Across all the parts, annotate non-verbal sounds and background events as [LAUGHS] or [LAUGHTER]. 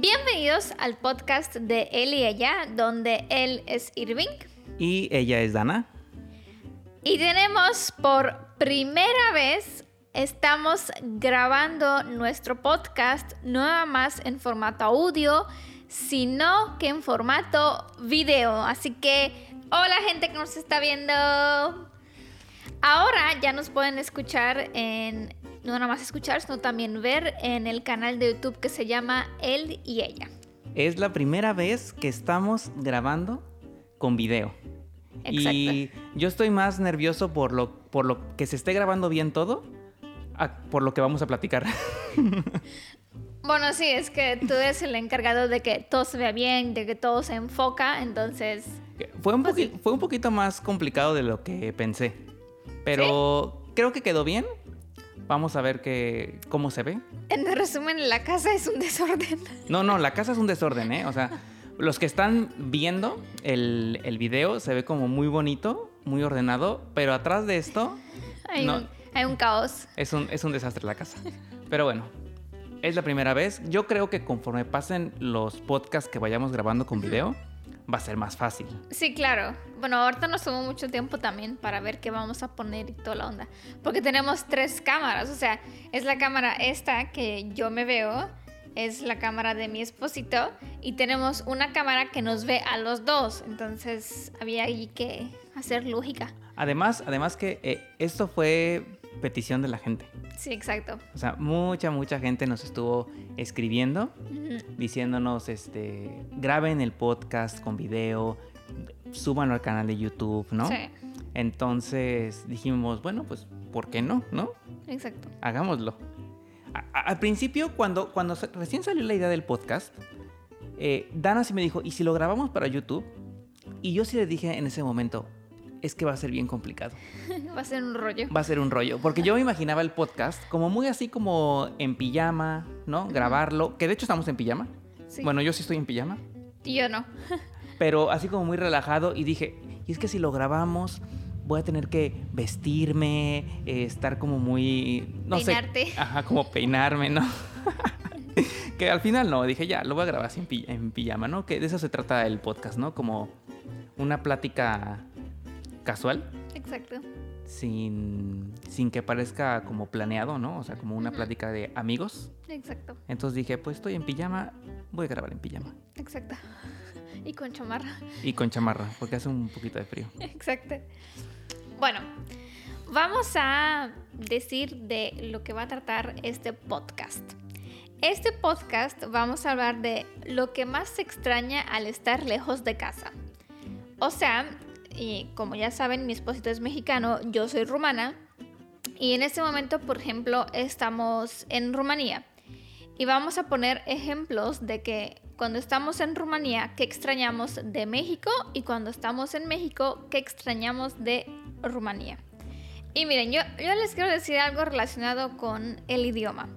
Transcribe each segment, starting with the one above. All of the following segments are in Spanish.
Bienvenidos al podcast de él y ella, donde él es Irving Y ella es Dana. y tenemos por primera vez, estamos grabando nuestro podcast nada más en formato audio, sino que en formato video. Así que, hola gente que nos está viendo. Ahora ya nos pueden escuchar en, no nada más escuchar, sino también ver en el canal de YouTube que se llama Él y Ella. Es la primera vez que estamos grabando con video. Y yo estoy más nervioso por lo, por lo que se esté grabando bien todo, a- por lo que vamos a platicar. [LAUGHS] Bueno, sí, es que tú eres el encargado de que todo se vea bien, de que todo se enfoca, entonces... fue, un Pues poqui- fue un poquito más complicado de lo que pensé, pero creo que quedó bien. Vamos a ver que, cómo se ve. En resumen, la casa es un desorden. No, no, la casa es un desorden, ¿eh? O sea, los que están viendo el, el video se ve como muy bonito, muy ordenado, pero atrás de esto Hay, No. un, hay un caos. es un, es un desastre la casa. Pero bueno, es la primera vez. Yo creo que conforme pasen los podcasts que vayamos grabando con video, va a ser más fácil. Sí, claro. Bueno, ahorita nos tomó mucho tiempo también para ver qué vamos a poner y toda la onda. Porque tenemos tres cámaras. O sea, es la cámara esta que yo me veo, es la cámara de mi esposito y tenemos una cámara que nos ve a los dos. Entonces había ahí que hacer lógica. Además, además que eh, esto fue petición de la gente. Sí, exacto. O sea, mucha, mucha gente nos estuvo escribiendo diciéndonos, este, graben el podcast con video, súbanlo al canal de YouTube, ¿no? Sí, Entonces dijimos, bueno, pues, ¿por qué no? ¿No? exacto. Hagámoslo. A- al principio, cuando, cuando recién salió la idea del podcast, eh, Dana sí me dijo, ¿y si lo grabamos para YouTube? Y yo sí le dije en ese momento, es que va a ser bien complicado. [LAUGHS] Va a ser un rollo. Va a ser un rollo. Porque yo me imaginaba el podcast como muy así como en pijama, ¿no? Grabarlo. Que de hecho estamos en pijama. Sí. Bueno, yo sí estoy en pijama. Y yo no. [LAUGHS] Pero así como muy relajado. Y dije, y es que si lo grabamos, voy a tener que vestirme, eh, estar como muy. No Peinarte. sé. [LAUGHS] Ajá, como peinarme, ¿no? que al final no. Dije, ya, lo voy a grabar así en, pi- en pijama, ¿no? Que de eso se trata el podcast, ¿no? Como una plática casual Exacto. sin, sin que parezca como planeado, ¿no? O sea, como una plática de amigos. Exacto. Entonces dije, pues estoy en pijama, voy a grabar en pijama. Exacto. [LAUGHS] Y con chamarra. Y con chamarra, porque hace un poquito de frío. [LAUGHS] Exacto. Bueno, vamos a decir de lo que va a tratar este podcast. Este podcast vamos a hablar de lo que más se extraña al estar lejos de casa. O sea, y como ya saben, mi esposito es mexicano, yo soy rumana. Y en este momento, por ejemplo, estamos en Rumanía. Y vamos a poner ejemplos de que cuando estamos en Rumanía, qué extrañamos de México y cuando estamos en México, qué extrañamos de Rumanía. Y miren, yo, yo les quiero decir algo relacionado con el idioma.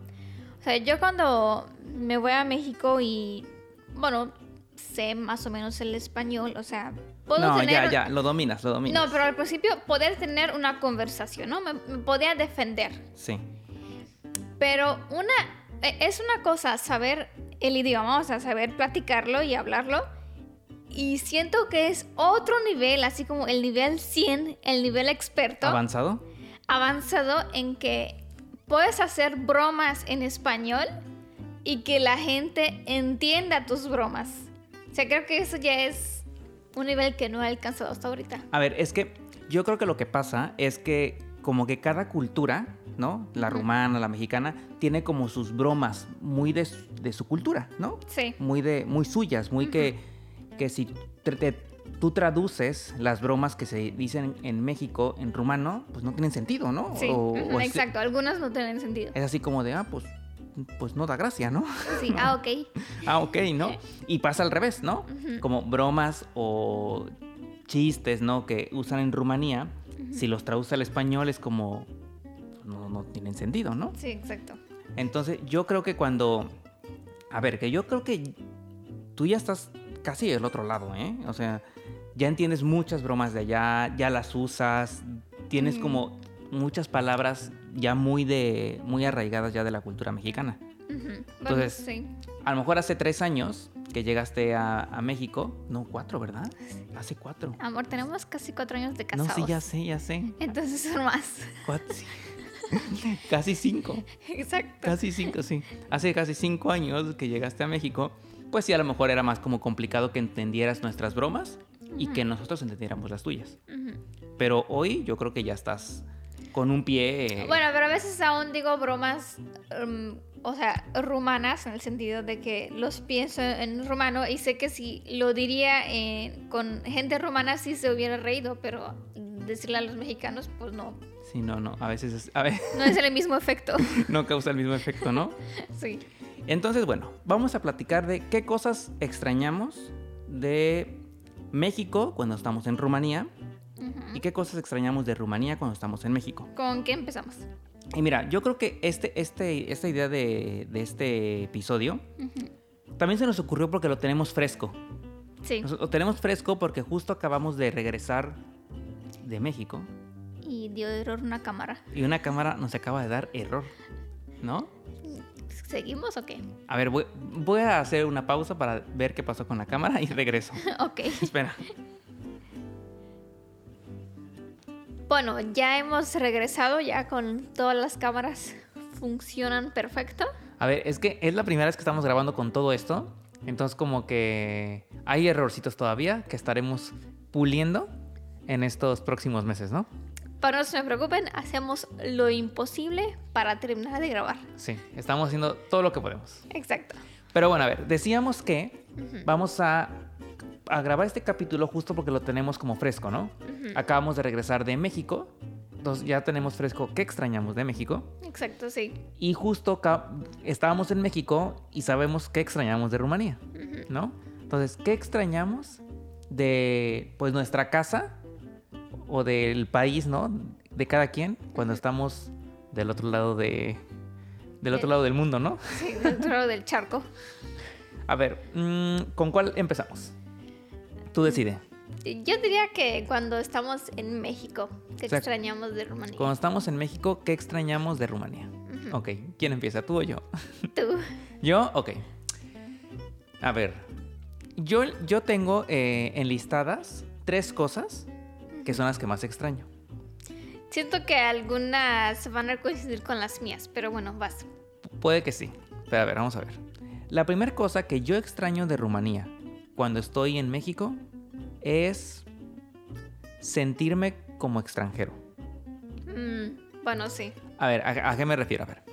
O sea, yo cuando me voy a México y, bueno, sé más o menos el español, o sea, puedo no, tener... ya, ya, lo dominas, lo dominas. No, pero al principio poder tener una conversación, ¿no? Me, me podía defender. Sí. Pero una e- es una cosa saber el idioma, o sea, saber platicarlo y hablarlo. Y siento que es otro nivel, así como el nivel 100, el nivel experto, ¿Avanzado? avanzado en que puedes hacer bromas en español y que la gente entienda tus bromas. O sea, creo que eso ya es un nivel que no he alcanzado hasta ahorita. A ver, es que yo creo que lo que pasa es que como que cada cultura, ¿no? La rumana, la mexicana, tiene como sus bromas muy de, su- de su cultura, ¿no? Sí, Muy de muy suyas, muy que, que si tr- te- tú traduces las bromas que se dicen en México en rumano, pues no tienen sentido, ¿no? sí, O- o exacto. Algunas no tienen sentido. Es así como de, ah, pues, pues no da gracia, ¿no? Sí, [LAUGHS] ah, ok. Ah, ok, ¿no? Y pasa al revés, ¿no? Como bromas o chistes, ¿no? Que usan en Rumanía, si los traduce al español es como, no, no tienen sentido, ¿no? Sí, exacto. Entonces yo creo que cuando, a ver, que yo creo que tú ya estás casi del otro lado, ¿eh? O sea, ya entiendes muchas bromas de allá, ya las usas, tienes Mm. como muchas palabras ya muy de, muy arraigadas ya de la cultura mexicana. Entonces, sí. A lo mejor hace tres años que llegaste a, a México. No, cuatro, ¿verdad? Hace cuatro. Amor, tenemos casi cuatro años de No, casados. sí, ya sé, ya sé. Entonces son más. Cuatro, sí. [LAUGHS] casi cinco. Exacto. Casi cinco, sí. Hace casi cinco años que llegaste a México, pues sí, a lo mejor era más como complicado que entendieras nuestras bromas y que nosotros entendiéramos las tuyas. Pero hoy yo creo que ya estás con un pie... eh, Bueno, pero a veces aún digo bromas, um, o sea, rumanas, en el sentido de que los pienso en rumano y sé que si lo diría en- con gente rumana sí se hubiera reído, pero decirle a los mexicanos, pues no, Sí, no, no. A veces es- a ver, no es el mismo efecto. [LAUGHS] no causa el mismo efecto, ¿no? [LAUGHS] Sí. Entonces, bueno, vamos a platicar de qué cosas extrañamos de México cuando estamos en Rumanía Ujú. y qué cosas extrañamos de Rumanía cuando estamos en México. ¿Con qué empezamos? Y mira, yo creo que este, este, esta idea de, de este episodio Ujú. también se nos ocurrió porque lo tenemos fresco. Sí. Nos- Lo tenemos fresco porque justo acabamos de regresar de México Y dio error una cámara. y una cámara nos acaba de dar error, ¿no? ¿Seguimos o qué? A ver, voy, voy a hacer una pausa para ver qué pasó con la cámara y regreso. [LAUGHS] ok. Espera. Bueno, ya hemos regresado, ya con todas las cámaras funcionan perfecto. A ver, es que es la primera vez que estamos grabando con todo esto. Entonces como que hay errorcitos todavía que estaremos puliendo en estos próximos meses, ¿no? Pero no se me preocupen, hacemos lo imposible para terminar de grabar. Sí, estamos haciendo todo lo que podemos. Exacto. Pero bueno, a ver, decíamos que vamos a, a grabar este capítulo justo porque lo tenemos como fresco, ¿no? Acabamos de regresar de México, entonces ya tenemos fresco qué extrañamos de México. Exacto, sí. Y justo estábamos en México y sabemos qué extrañamos de Rumanía. ¿no? Entonces, ¿qué extrañamos de pues nuestra casa o del país, ¿no? De cada quien cuando estamos del otro lado de del otro lado del mundo, ¿no? Sí, dentro del charco. A ver, mm, ¿con cuál empezamos? Tú decide. Yo diría que cuando estamos en México, O sea, extrañamos de Rumanía. Cuando estamos en México, ¿qué extrañamos de Rumanía? Ujú. Ok, ¿quién empieza? ¿Tú o yo? [LAUGHS] Tú. ¿Yo? Ok. A ver, yo, yo tengo eh, enlistadas tres cosas que son las que más extraño. Siento que algunas van a coincidir con las mías, pero bueno, vas. Pu- Puede que sí, pero a ver, vamos a ver. La primera cosa que yo extraño de Rumanía cuando estoy en México es sentirme como extranjero. Mm, bueno, sí. A ver, ¿a, a qué me refiero? A ver.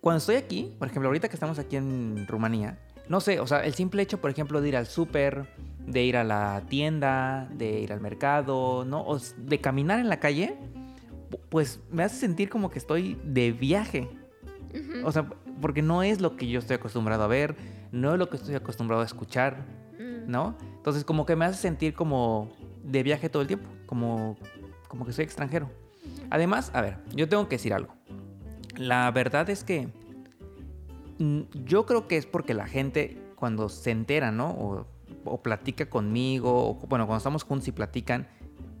Cuando estoy aquí, por ejemplo, ahorita que estamos aquí en Rumanía, no sé, o sea, el simple hecho, por ejemplo, de ir al súper, de ir a la tienda, de ir al mercado, ¿no? O de caminar en la calle, pu- pues me hace sentir como que estoy de viaje. Ujú. O sea, porque no es lo que yo estoy acostumbrado a ver, no es lo que estoy acostumbrado a escuchar, Mm, ¿no? Entonces como que me hace sentir como de viaje todo el tiempo, como, como que soy extranjero. Además, a ver, yo tengo que decir algo. La verdad es que mm, yo creo que es porque la gente cuando se entera, ¿no? O, o platica conmigo, o bueno, cuando estamos juntos y platican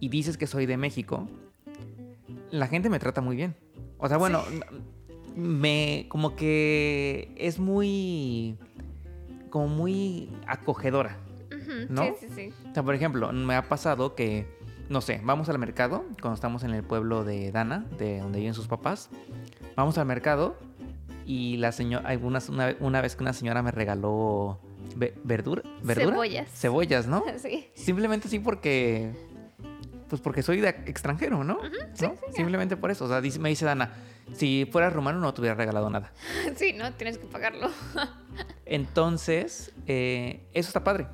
y dices que soy de México, la gente me trata muy bien. O sea, bueno, me como que es muy como muy acogedora. ¿no? Sí, sí, sí. O sea, por ejemplo, me ha pasado que, no sé, vamos al mercado, cuando estamos en el pueblo de Dana, de donde viven sus papás, vamos al mercado y la señora, una, una vez que una señora me regaló ve- verdura, verdura, Cebollas. cebollas, ¿no? [LAUGHS] Sí. Simplemente sí porque, pues porque soy de extranjero, ¿no? ¿No? Simplemente por eso. O sea, dice- me dice Dana, si fueras rumano no te hubiera regalado nada. [LAUGHS] Sí, no, tienes que pagarlo. [LAUGHS] Entonces, eh, eso está padre.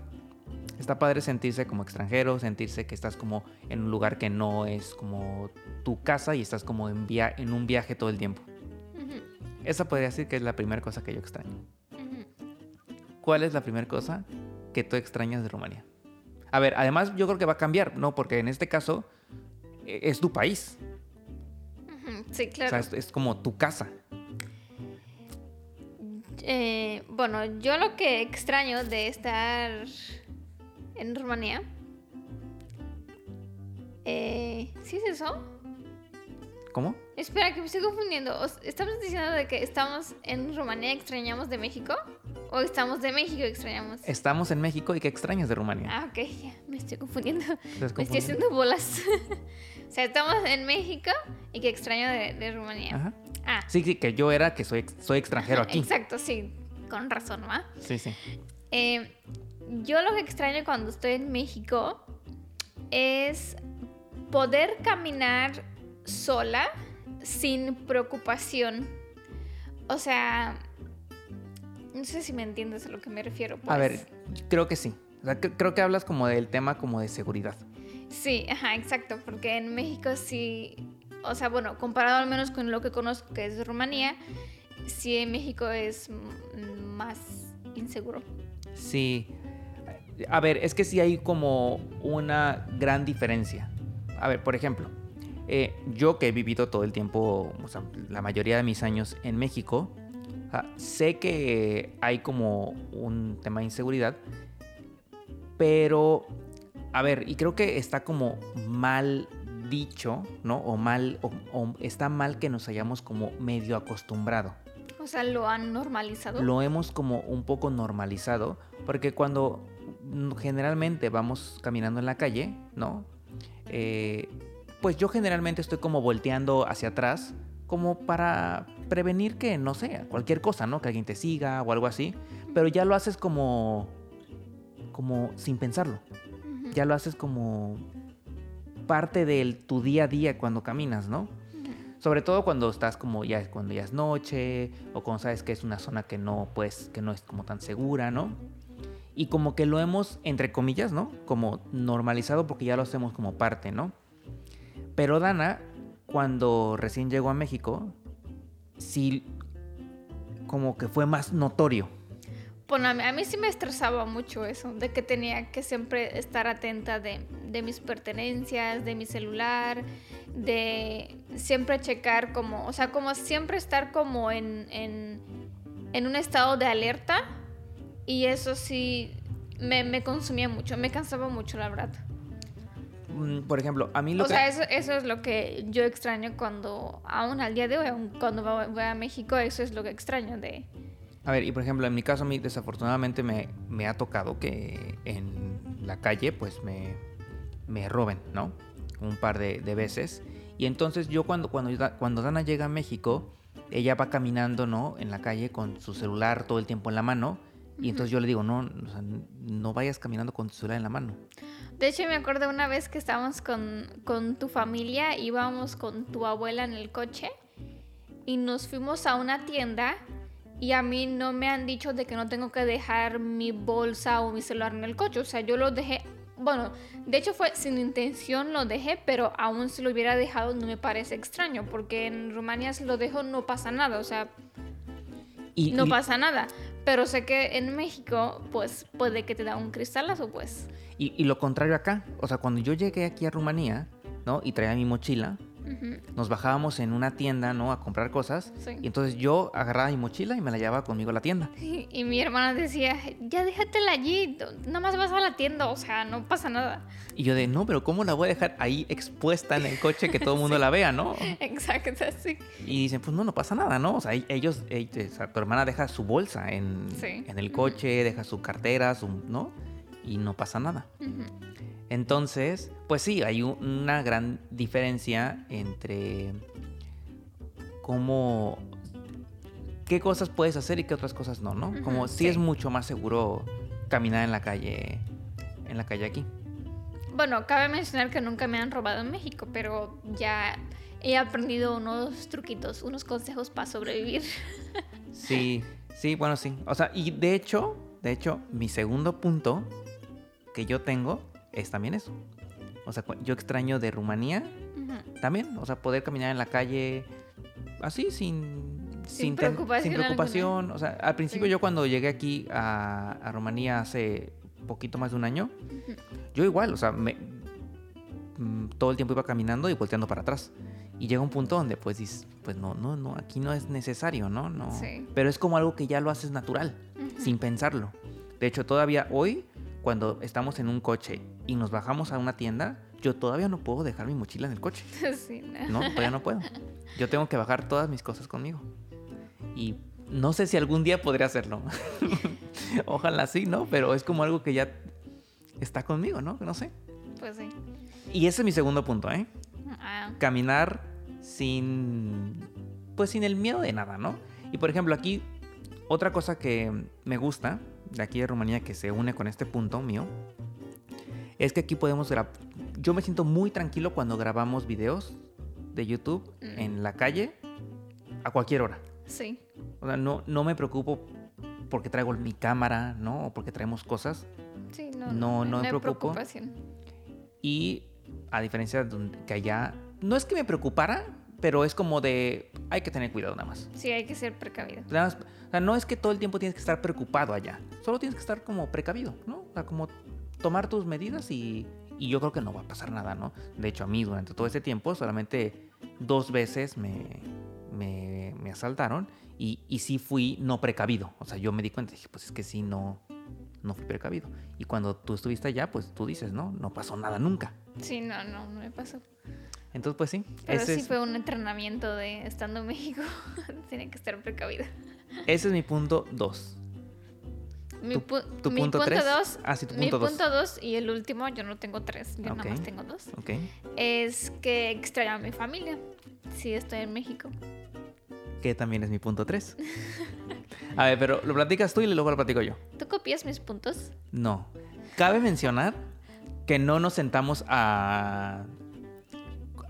Está padre sentirse como extranjero, sentirse que estás como en un lugar que no es como tu casa y estás como en, via- en un viaje todo el tiempo. Esa podría decir que es la primera cosa que yo extraño. ¿Cuál es la primera cosa que tú extrañas de Rumanía? A ver, además yo creo que va a cambiar, ¿no? Porque en este caso eh, es tu país. Sí, O claro. sea, es, es como tu casa. Eh, bueno, yo lo que extraño de estar en Rumanía. Eh, ¿Sí es eso? ¿Cómo? Espera, que me estoy confundiendo. ¿Estamos diciendo de que estamos en Rumanía y extrañamos de México? ¿O estamos de México y extrañamos? Estamos en México y qué extrañas de Rumanía. Ah, ok, ya, me estoy confundiendo. ¿Te Me estoy haciendo bolas. [LAUGHS] o sea, estamos en México y que extraño de, de Rumanía. Ajá. Ah, Sí, sí, que yo era que soy, soy extranjero aquí. exacto, sí, con razón, ¿va? Sí, sí. Eh, yo lo que extraño cuando estoy en México es poder caminar sola sin preocupación. O sea, no sé si me entiendes a lo que me refiero. A pues. ver, creo que sí. O sea, cre- creo que hablas como del tema como de seguridad. Sí, ajá, exacto, porque en México sí, o sea, bueno, comparado al menos con lo que conozco que es Rumanía, sí en México es más inseguro. Sí. A ver, es que sí hay como una gran diferencia. A ver, por ejemplo, eh, yo que he vivido todo el tiempo, o sea, la mayoría de mis años en México, ah, sé que hay como un tema de inseguridad, pero, a ver, y creo que está como mal dicho, ¿no? O mal, o- o está mal que nos hayamos como medio acostumbrado O sea, lo han normalizado. lo hemos como un poco normalizado, porque cuando generalmente vamos caminando en la calle, ¿no? Eh, pues yo generalmente estoy como volteando hacia atrás, como para prevenir que, no sé, cualquier cosa, ¿no? Que alguien te siga o algo así, pero ya lo haces como, como sin pensarlo, ya lo haces como parte de tu día a día cuando caminas, ¿no? Sobre todo cuando estás como ya cuando ya es noche o cuando sabes que es una zona que no pues que no es como tan segura, ¿no? Y como que lo hemos entre comillas, ¿no? Como normalizado porque ya lo hacemos como parte, ¿no? Pero Dana cuando recién llegó a México sí como que fue más notorio. Bueno, a mí, a mí sí me estresaba mucho eso, de que tenía que siempre estar atenta de, de mis pertenencias, de mi celular, de siempre checar como, o sea, como siempre estar como en, en, en un estado de alerta y eso sí me, me consumía mucho, me cansaba mucho, la verdad. Mm, Por ejemplo, a mí lo O que sea, eso, eso es lo que yo extraño cuando, aún al día de hoy, cuando voy a México, eso es lo que extraño de... A ver, y por ejemplo, en mi caso, a mí desafortunadamente me, me ha tocado que en la calle, pues me, me roben, ¿no? Un par de, de veces. Y entonces yo cuando, cuando, cuando Dana llega a México, ella va caminando, ¿no? En la calle con su celular todo el tiempo en la mano. Y entonces yo le digo, no, o sea, no vayas caminando con tu celular en la mano. De hecho, me acuerdo una vez que estábamos con, con tu familia, íbamos con tu abuela en el coche y nos fuimos a una tienda y a mí no me han dicho de que no tengo que dejar mi bolsa o mi celular en el coche. O sea, yo lo dejé, bueno, de hecho fue sin intención lo dejé, pero aún si lo hubiera dejado no me parece extraño porque en Rumania si lo dejo no pasa nada, o sea, Y, no y- pasa nada. Pero sé que en México, pues puede que te da un cristalazo, pues. y- y lo contrario acá. O sea, cuando yo llegué aquí a Rumanía, ¿no? Y traía mi mochila, Nos bajábamos en una tienda, ¿no? A comprar cosas. sí. Y entonces yo agarraba mi mochila y me la llevaba conmigo a la tienda. Y, [LAUGHS] y mi hermana decía, ya déjatela allí, nada más vas a la tienda, o sea, no pasa nada. Y yo de, no, pero ¿cómo la voy a dejar ahí expuesta en el coche que todo el mundo [LAUGHS] la vea, no? [LAUGHS] Exacto, sí. Y dicen, pues no, no pasa nada, ¿no? O sea, ellos, ell- o sea, tu hermana deja su bolsa en, Sí. en el coche, deja su cartera, su, ¿no? Y no pasa nada. Entonces, pues sí, hay un- una gran diferencia entre cómo... qué cosas puedes hacer y qué otras cosas no, ¿no? Como sí, sí. es mucho más seguro caminar en la calle, en la calle aquí. Bueno, cabe mencionar que nunca me han robado en México, pero ya he aprendido unos truquitos, unos consejos para sobrevivir. Sí, sí, bueno, sí. O sea, y de hecho, de hecho, mi segundo punto que yo tengo es también eso. O sea, yo extraño de Rumanía Ujú. también, o sea, poder caminar en la calle así sin Sin ten- preocupación sin preocupación. O sea, al principio Sí. yo cuando llegué aquí a, a Rumanía hace poquito más de un año, Ujú. yo igual, o sea, me, mm, todo el tiempo iba caminando y volteando para atrás. Y llega un punto donde pues dices, pues no, no, no, aquí no es necesario, ¿no? no. Sí. Pero es como algo que ya lo haces natural, Ujú. sin pensarlo. De hecho, todavía hoy, cuando estamos en un coche y nos bajamos a una tienda, yo todavía no puedo dejar mi mochila en el coche. [LAUGHS] Sí, no. No, todavía no puedo. Yo tengo que bajar todas mis cosas conmigo. Y no sé si algún día podré hacerlo. [LAUGHS] Ojalá sí, ¿no? Pero es como algo que ya está conmigo, ¿no? No sé. Pues sí. Y ese es mi segundo punto, ¿eh? Ah, Caminar sin. Pues sin el miedo de nada, ¿no? Y por ejemplo, aquí, otra cosa que me gusta de aquí de Rumanía que se une con este punto mío es que aquí podemos grabar. Yo me siento muy tranquilo cuando grabamos videos de YouTube Mm. en la calle a cualquier hora. sí. O sea, no, no me preocupo porque traigo mi cámara, ¿no? O porque traemos cosas. Sí, no, No, no me hay preocupo. preocupación. Y a diferencia de que allá, no es que me preocupara, pero es como de, hay que tener cuidado nada más. Sí, hay que ser precavido. Nada más- o sea, no es que todo el tiempo tienes que estar preocupado allá, solo tienes que estar como precavido, ¿no? O sea, como tomar tus medidas y, y yo creo que no va a pasar nada, ¿no? De hecho, a mí durante todo ese tiempo solamente dos veces me, me, me asaltaron y, y sí fui no precavido. O sea, yo me di cuenta y dije, pues es que sí, no, no fui precavido. Y cuando tú estuviste allá, pues tú dices, ¿no? No pasó nada nunca. Sí, no, no, no me pasó. Entonces, pues sí, Pero ese, sí es, fue un entrenamiento de estando en México. [LAUGHS] Tiene que estar precavido. ese es mi punto dos. Mi, ¿Tu- pu- tu mi punto punto tres? dos. Ah, sí, tu mi punto dos. punto dos y el último, yo no tengo tres, yo Ok. nada más tengo dos. Ok. Es que extraño a mi familia. Sí, estoy en México. Que también es mi punto 3. A ver, pero lo platicas tú y luego lo platico yo. ¿Tú copias mis puntos? No. Cabe mencionar que no nos sentamos a,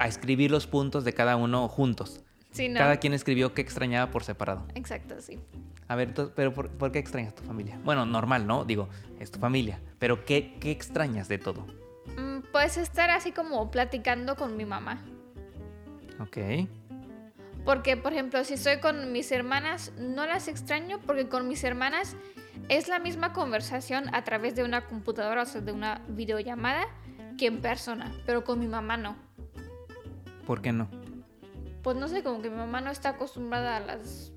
a escribir los puntos de cada uno juntos. Sí, no. Cada quien escribió qué extrañaba por separado. Exacto, sí. A ver, tú- pero por, por qué extrañas tu familia? Bueno, normal, ¿no? Digo, es tu familia. Pero ¿qué, qué extrañas de todo? Mm, Pues estar así como platicando con mi mamá. Ok. Porque, por ejemplo, si estoy con mis hermanas, no las extraño porque con mis hermanas es la misma conversación a través de una computadora, o sea, de una videollamada, que en persona. Pero con mi mamá no. ¿Por qué no? Pues no sé, como que mi mamá no está acostumbrada a las...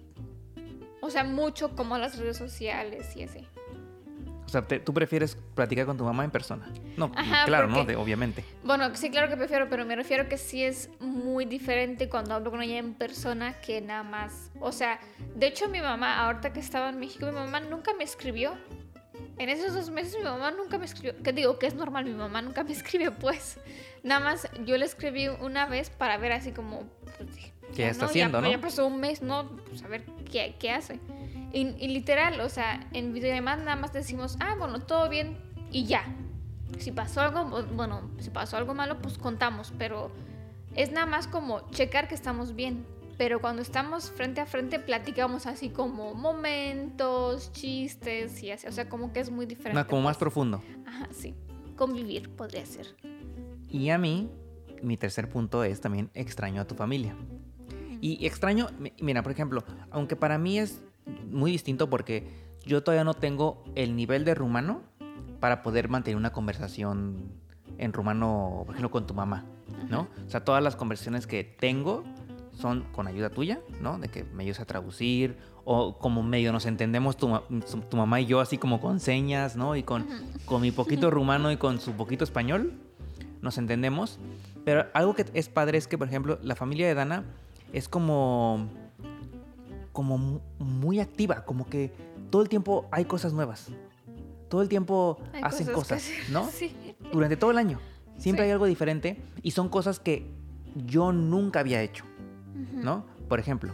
O sea, mucho como a las redes sociales y así. O sea, te- tú prefieres platicar con tu mamá en persona. No, Ajá, claro, ¿no? porque- De- obviamente. Bueno, sí, claro que prefiero, pero me refiero que sí es muy diferente cuando hablo con ella en persona que nada más. O sea, de hecho mi mamá, ahorita que estaba en México, mi mamá nunca me escribió. En esos dos meses mi mamá nunca me escribió. Que digo que es normal, mi mamá nunca me [LAUGHS] escribe, pues. Nada más yo le escribí una vez para ver así como... pues, ¿Qué ya está ya- haciendo, no? Ya pasó un mes, ¿no? Pues a ver qué, qué hace. Y, y literal, o sea, en videollamada nada más decimos, ah, bueno, todo bien y ya. Si pasó algo, bu- bueno, si pasó algo malo, pues contamos, pero es nada más como checar que estamos bien. Pero cuando estamos frente a frente, platicamos así como momentos, chistes y así. O sea, como que es muy diferente. No, como más pues. profundo. Ajá, sí. Convivir podría ser. Y a mí, mi tercer punto es también extraño a tu familia. Y extraño, mi- mira, por ejemplo, aunque para mí es muy distinto porque yo todavía no tengo el nivel de rumano para poder mantener una conversación en rumano, por ejemplo, con tu mamá, ¿no? O sea, todas las conversaciones que tengo son con ayuda tuya, ¿no? De que me ayudes a traducir o como medio nos entendemos tu, tu mamá y yo así como con señas, ¿no? Y con, con mi poquito rumano y con su poquito español, nos entendemos. Pero algo que es padre es que, por ejemplo, la familia de Dana es como, como mu- muy activa, como que todo el tiempo hay cosas nuevas. Todo el tiempo Hay hacen cosas. ¿no? [LAUGHS] Sí. Durante todo el año. Siempre Sí. hay algo diferente y son cosas que yo nunca había hecho. ¿no? Por ejemplo,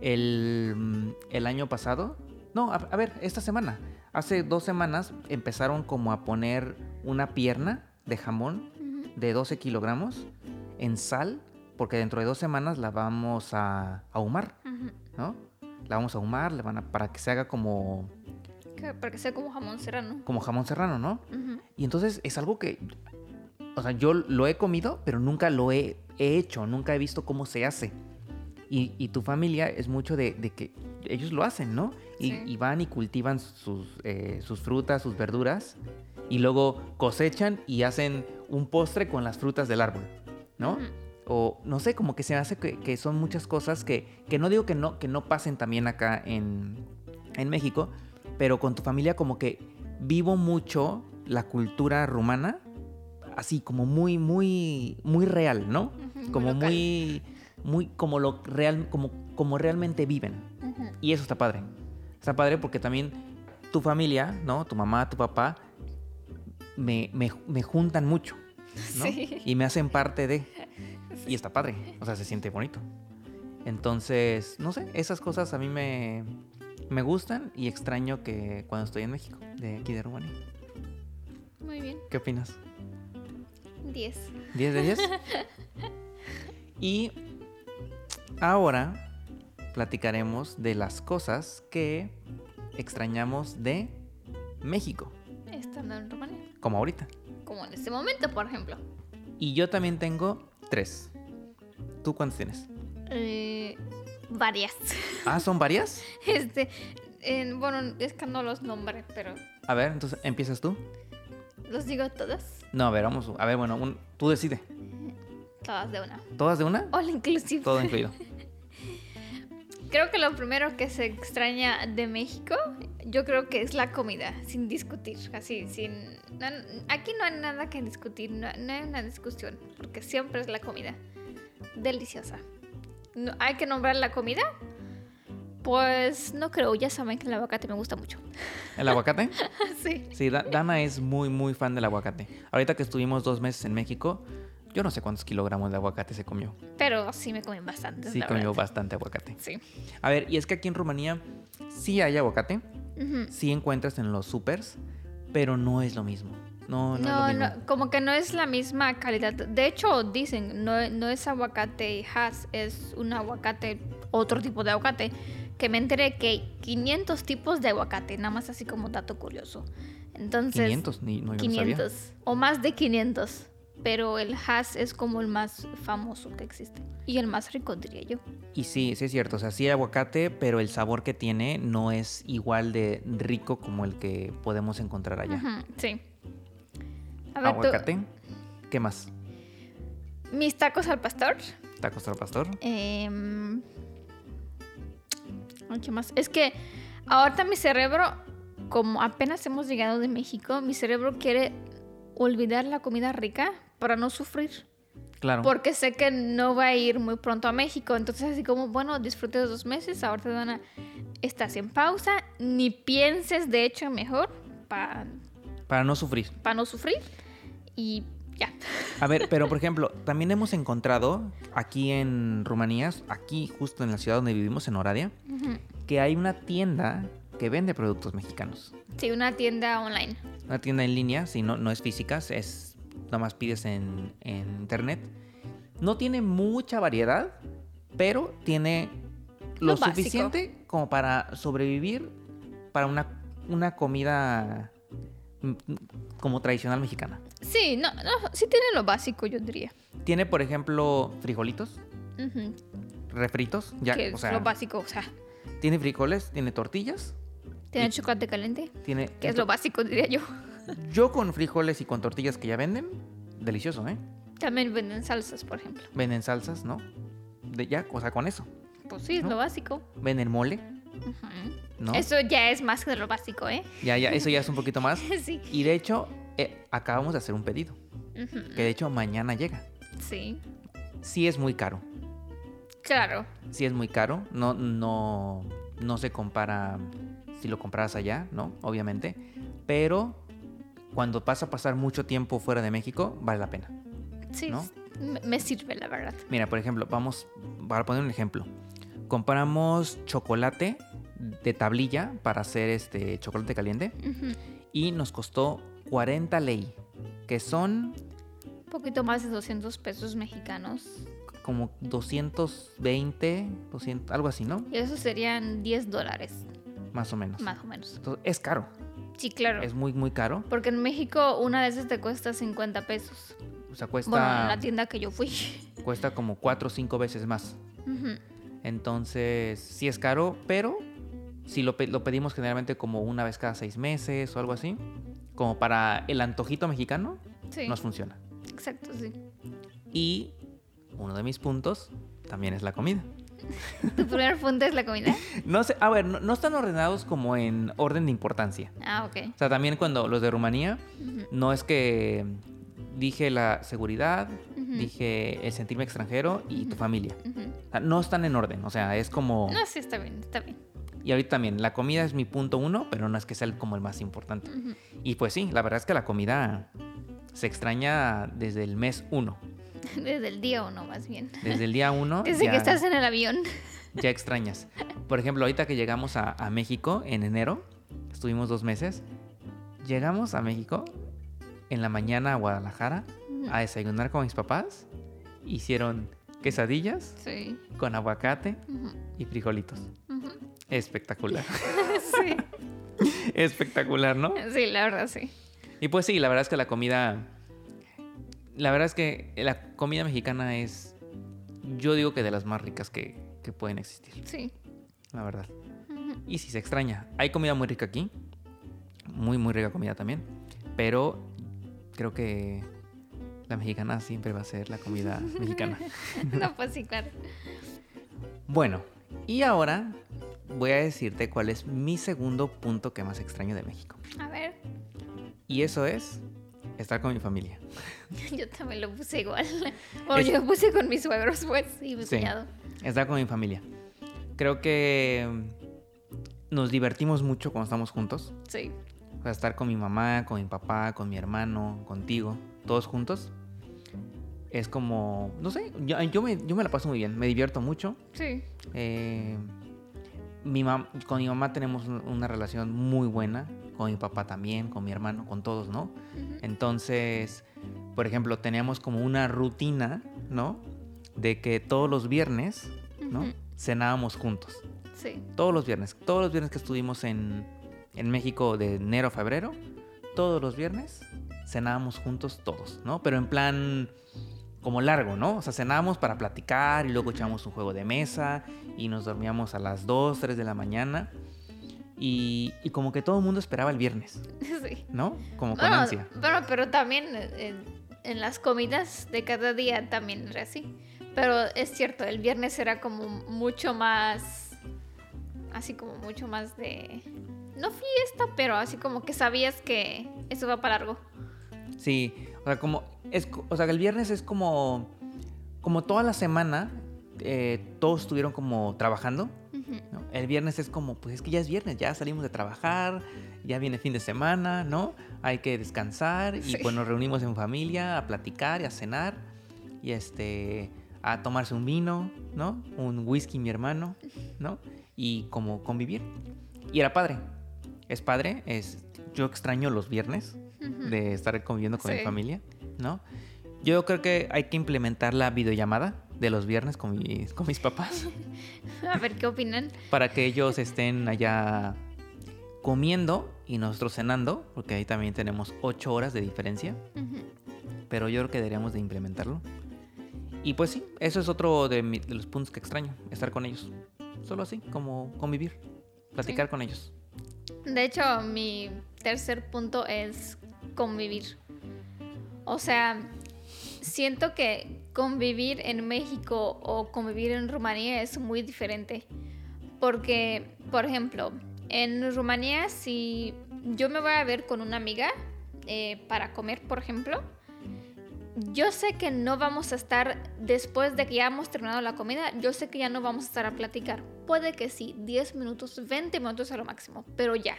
el, el año pasado, no, a, a ver, esta semana, hace dos semanas empezaron como a poner una pierna de jamón. De 12 kilogramos en sal, porque dentro de dos semanas la vamos a ahumar. ¿no? La vamos a ahumar, le van a- para que se haga como, Para que sea como jamón serrano. como jamón serrano, ¿no? Y entonces es algo que, o sea, yo lo he comido, pero nunca lo he, he hecho, nunca he visto cómo se hace. Y, y tu familia es mucho de, de que ellos lo hacen, ¿no? Y, Sí. y van y cultivan sus, eh, sus frutas, sus verduras, y luego cosechan y hacen un postre con las frutas del árbol, ¿no? O no sé, como que se me hace que, que son muchas cosas que, que no digo que no, que no pasen también acá en, en México, pero con tu familia como que vivo mucho la cultura rumana, así como muy, muy, muy real, ¿no? Como local. muy, muy como lo real, como, como realmente viven. Y eso está padre. Está padre porque también tu familia, ¿no? Tu mamá, tu papá, me, me- me juntan mucho, ¿no? Sí. Y me hacen parte de. Y está padre. O sea, se siente bonito. Entonces, no sé, esas cosas a mí me, me gustan y extraño que cuando estoy en México, de aquí de Rumanía. Muy bien. ¿Qué opinas? 10. ¿10 de 10? [LAUGHS] y ahora platicaremos de las cosas que extrañamos de México, Estando en Rumanía. como ahorita. Como en este momento, por ejemplo. Y yo también tengo tres. ¿Tú cuántos tienes? Eh, varias. [LAUGHS] Ah, ¿son varias? Este, en- bueno, es que no los nombré, pero A ver, entonces, ¿empiezas tú? los digo todas. No, a ver, vamos. A ver, bueno, un- tú decide. Todas de una. ¿Todas de una? All inclusive. Todo [LAUGHS] incluido. Creo que lo primero que se extraña de México, yo creo que es la comida, sin discutir, así, sin... na- Aquí no hay nada que discutir, no, no hay una discusión, porque siempre es la comida. Deliciosa. No- ¿Hay que nombrar la comida? Pues no creo, ya saben que el aguacate me gusta mucho. ¿El aguacate? [LAUGHS] sí. Sí, Da- Dana es muy, muy fan del aguacate. Ahorita que estuvimos dos meses en México, yo no sé cuántos kilogramos de aguacate se comió. Pero sí me comen bastante. Sí, comió verdad. bastante aguacate. Sí. A ver, y es que aquí en Rumanía sí hay aguacate, sí encuentras en los supers, pero no es lo mismo. No, no, es lo No, mismo. no, como que no es la misma calidad. De hecho, dicen, no, no es aguacate Hass, es un aguacate, otro tipo de aguacate. Que me enteré que hay 500 tipos de aguacate, nada más así como dato curioso. Entonces, 500, ni, no 500 sabía. o más de 500. Pero el Hass es como el más famoso que existe. Y el más rico, diría yo. Y sí, sí es cierto, o sea, sí hay aguacate, pero el sabor que tiene no es igual de rico como el que podemos encontrar allá. Sí. A ver, tú, Aguacate, ¿qué más? mis tacos al pastor. Tacos al pastor. Ay, ¿Qué más? Es que ahorita mi cerebro, como apenas hemos llegado de México, mi cerebro quiere olvidar la comida rica para no sufrir. Claro. Porque sé que no va a ir muy pronto a México. Entonces, así como, bueno, disfrute dos meses. Ahorita, Dana, estás en pausa. Ni pienses, de hecho, mejor para Para no sufrir. no sufrir. Y ya. A ver, pero por [LAUGHS] ejemplo, también hemos encontrado aquí en Rumanía, aquí justo en la ciudad donde vivimos, en Oradea, Ujú. que hay una tienda que vende productos mexicanos. Sí, una tienda online. Una tienda en línea, si no, no es física, es nada más pides en, en internet. No tiene mucha variedad, pero tiene lo, suficiente como para sobrevivir para una, una comida mm, como tradicional mexicana. Sí, no, no, sí tiene lo básico, yo diría. Tiene, por ejemplo, frijolitos, refritos, ya, que o es sea, lo básico, o sea, tiene frijoles, tiene tortillas, tiene chocolate caliente, tiene... que es lo básico, diría yo. Yo con frijoles y con tortillas que ya venden, delicioso, ¿eh? También venden salsas, por ejemplo. Venden salsas, ¿no? De ya, o sea, con eso. Pues sí, es ¿No? lo básico. Venden mole. ¿no? Eso ya es más que lo básico, ¿eh? Ya, ya, eso ya es un poquito más. [LAUGHS] sí. Y de hecho, eh, acabamos de hacer un pedido, que de hecho mañana llega. Sí, Sí es muy caro, claro. sí es muy caro, no, no, no se compara si lo compraras allá, ¿no? Obviamente, pero cuando pasa a pasar mucho tiempo fuera de México, vale la pena. Sí, ¿No? me, sirve, la verdad. Mira, por ejemplo, vamos, para poner un ejemplo, compramos chocolate de tablilla para hacer este chocolate caliente y nos costó 40 ley, que son Un poquito más de 200 pesos mexicanos. como 220, 200, algo así, ¿no? Y eso serían 10 dólares, Más o menos. más o menos. Entonces, es caro, Sí, claro. es muy, muy caro. Porque en México una de esas te cuesta 50 pesos. O sea, cuesta, Bueno, en la tienda que yo fui. [LAUGHS] cuesta como 4 o 5 veces más. Entonces, sí es caro, pero si lo pedimos generalmente como una vez cada seis meses o algo así, como para el antojito mexicano, Sí, nos funciona. exacto, sí. Y uno de mis puntos también es la comida. [LAUGHS] ¿Tu primer punto es la comida? No sé, a ver, no, no están ordenados como en orden de importancia. Ah, ok. O sea, también cuando los de Rumanía, no es que dije la seguridad, dije el sentirme extranjero y tu familia. O sea, no están en orden, o sea, es como... No, sí, está bien, está bien. Y ahorita también, la comida es mi punto uno, pero no es que sea el- como el más importante. Y pues sí, la verdad es que la comida se extraña desde el mes uno. [LAUGHS] Desde el día uno, más bien. Desde el día uno [LAUGHS] Desde ya, que estás en el avión. [LAUGHS] ya extrañas. Por ejemplo, ahorita que llegamos a, a México en enero, estuvimos dos meses, llegamos a México en la mañana a Guadalajara a desayunar con mis papás. Hicieron quesadillas Sí. con aguacate y frijolitos. Espectacular. Sí. Espectacular, ¿no? Sí, la verdad, sí. Y pues sí, la verdad es que la comida. La verdad es que la comida mexicana es. Yo digo que de las más ricas que, que pueden existir, Sí. la verdad. Y sí se extraña. Hay comida muy rica aquí. Muy, muy rica comida también. Pero creo que la mexicana siempre va a ser la comida [LAUGHS] mexicana. No, pues sí, claro. Bueno, y ahora voy a decirte cuál es mi segundo punto que más extraño de México. A ver, Y eso es estar con mi familia. [LAUGHS] yo también lo puse igual. [LAUGHS] Bueno, Es- yo lo puse con mis suegros, pues, y mi Sí. cuñado. Estar con mi familia. Creo que mm, nos divertimos mucho cuando estamos juntos. Sí. O sea, estar con mi mamá, con mi papá, con mi hermano, contigo, todos juntos. Es como, no sé, yo, yo me, yo me la paso muy bien, me divierto mucho. Sí. Eh, mi mam- con mi mamá tenemos un- una relación muy buena, con mi papá también, con mi hermano, con todos, ¿no? Entonces, por ejemplo, teníamos como una rutina, ¿no? De que todos los viernes, ¿no? Cenábamos juntos. Sí. Todos los viernes. Todos los viernes que estuvimos en, en México de enero a febrero, todos los viernes cenábamos juntos todos, ¿no? Pero en plan como largo, ¿no? O sea, cenábamos para platicar y luego echábamos un juego de mesa y nos dormíamos a las 2, 3 de la mañana. Y, y como que todo el mundo esperaba el viernes, [LAUGHS] Sí. ¿no? Como con Bueno, ansia. bueno, pero también eh, en, en las comidas de cada día también era así. Pero es cierto, el viernes era como mucho más, así como mucho más de, no fiesta, pero así como que sabías que eso va para largo. Sí, o sea, como, es, o sea, que el viernes es como, como toda la semana, eh, todos estuvieron como trabajando. El viernes es como, pues es que ya es viernes, ya salimos de trabajar, ya viene fin de semana, ¿no? Hay que descansar y Sí. pues nos reunimos en familia a platicar y a cenar y este, a tomarse un vino, ¿no? Un whisky mi hermano, ¿no? Y como convivir. Y era padre. Es padre, es, yo extraño los viernes de estar conviviendo con mi familia, ¿no? Yo creo que hay que implementar la videollamada de los viernes con mis, con mis papás [LAUGHS] A ver qué opinan. para que ellos estén allá comiendo y nosotros cenando, porque ahí también tenemos ocho horas de diferencia, pero yo creo que deberíamos de implementarlo. Y pues sí, eso es otro de, mi- de los puntos que extraño, estar con ellos. Solo así, como convivir, platicar Sí. con ellos. De hecho, mi tercer punto es convivir. O sea, siento que convivir en México o convivir en Rumanía es muy diferente. Porque, por ejemplo, en Rumanía, si yo me voy a ver con una amiga eh, para comer, por ejemplo, yo sé que no vamos a estar, después de que ya hemos terminado la comida, yo sé que ya no vamos a estar a platicar. Puede que sí, 10 minutos, 20 minutos a lo máximo, pero ya.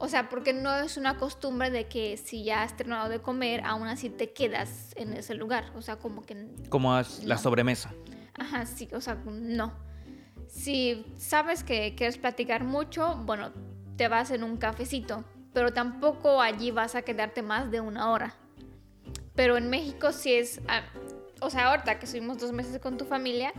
O sea, porque no es una costumbre de que si ya has terminado de comer, aún así te quedas en ese lugar. O sea, como que... Como as- la No. sobremesa. Ajá, sí, o sea, no. Si sabes que quieres platicar mucho, bueno, te vas en un cafecito, pero tampoco allí vas a quedarte más de una hora. Pero en México sí es, ah, o sea, ahorita que estuvimos dos meses con tu familia,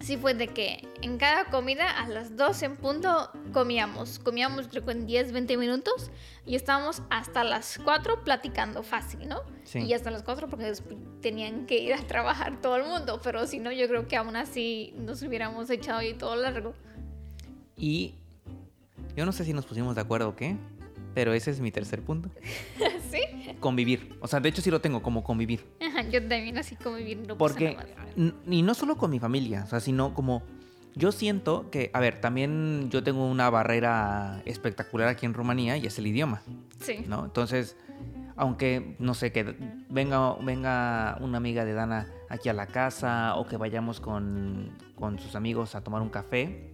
sí fue de que en cada comida a las 12 en punto comíamos. Comíamos creo que en 10, 20 minutos y estábamos hasta las 4 platicando fácil, ¿no? Sí. Y hasta las 4 porque tenían que ir a trabajar todo el mundo, pero si no yo creo que aún así nos hubiéramos echado ahí todo largo. Y yo no sé si nos pusimos de acuerdo o qué, pero ese es mi tercer punto. [LAUGHS] ¿Sí? Convivir. O sea, de hecho sí lo tengo como convivir. Ajá, yo también así como vivir no Porque, y no solo con mi familia, o sea, sino como yo siento que, a ver, también yo tengo una barrera espectacular aquí en Rumanía y es el idioma, Sí. ¿no? Entonces, aunque no sé, que venga, venga una amiga de Dana aquí a la casa o que vayamos con, con sus amigos a tomar un café,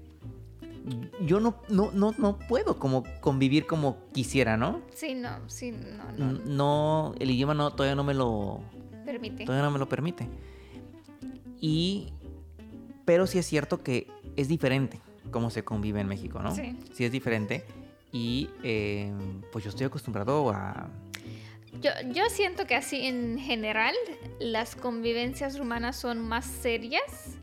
yo no, no, no, no puedo como convivir como quisiera, ¿no? Sí, no, sí, no, no. No, el idioma no, todavía no me lo, Permite. todavía no me lo permite. Y, pero sí es cierto que es diferente cómo se convive en México, ¿no? Sí. Sí es diferente. Y eh, pues yo estoy acostumbrado a... Yo, yo siento que así en general las convivencias rumanas son más serias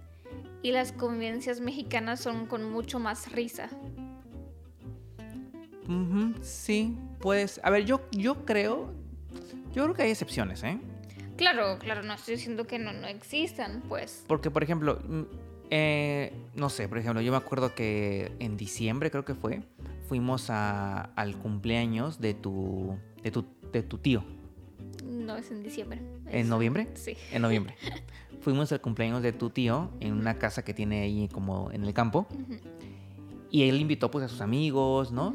y las convivencias mexicanas son con mucho más risa. Ujú, sí, pues, a ver, yo, yo creo, yo creo que hay excepciones, ¿eh? Claro, claro, no estoy diciendo que no, no existan, pues. Porque, por ejemplo, mm, eh, no sé, por ejemplo, yo me acuerdo que en diciembre creo que fue, fuimos a- al cumpleaños de tu, de tu, de tu tío. No es en diciembre. ¿En noviembre? Sí. En noviembre. Fuimos al cumpleaños de tu tío en una casa que tiene ahí como en el campo. Y él invitó pues a sus amigos, ¿no?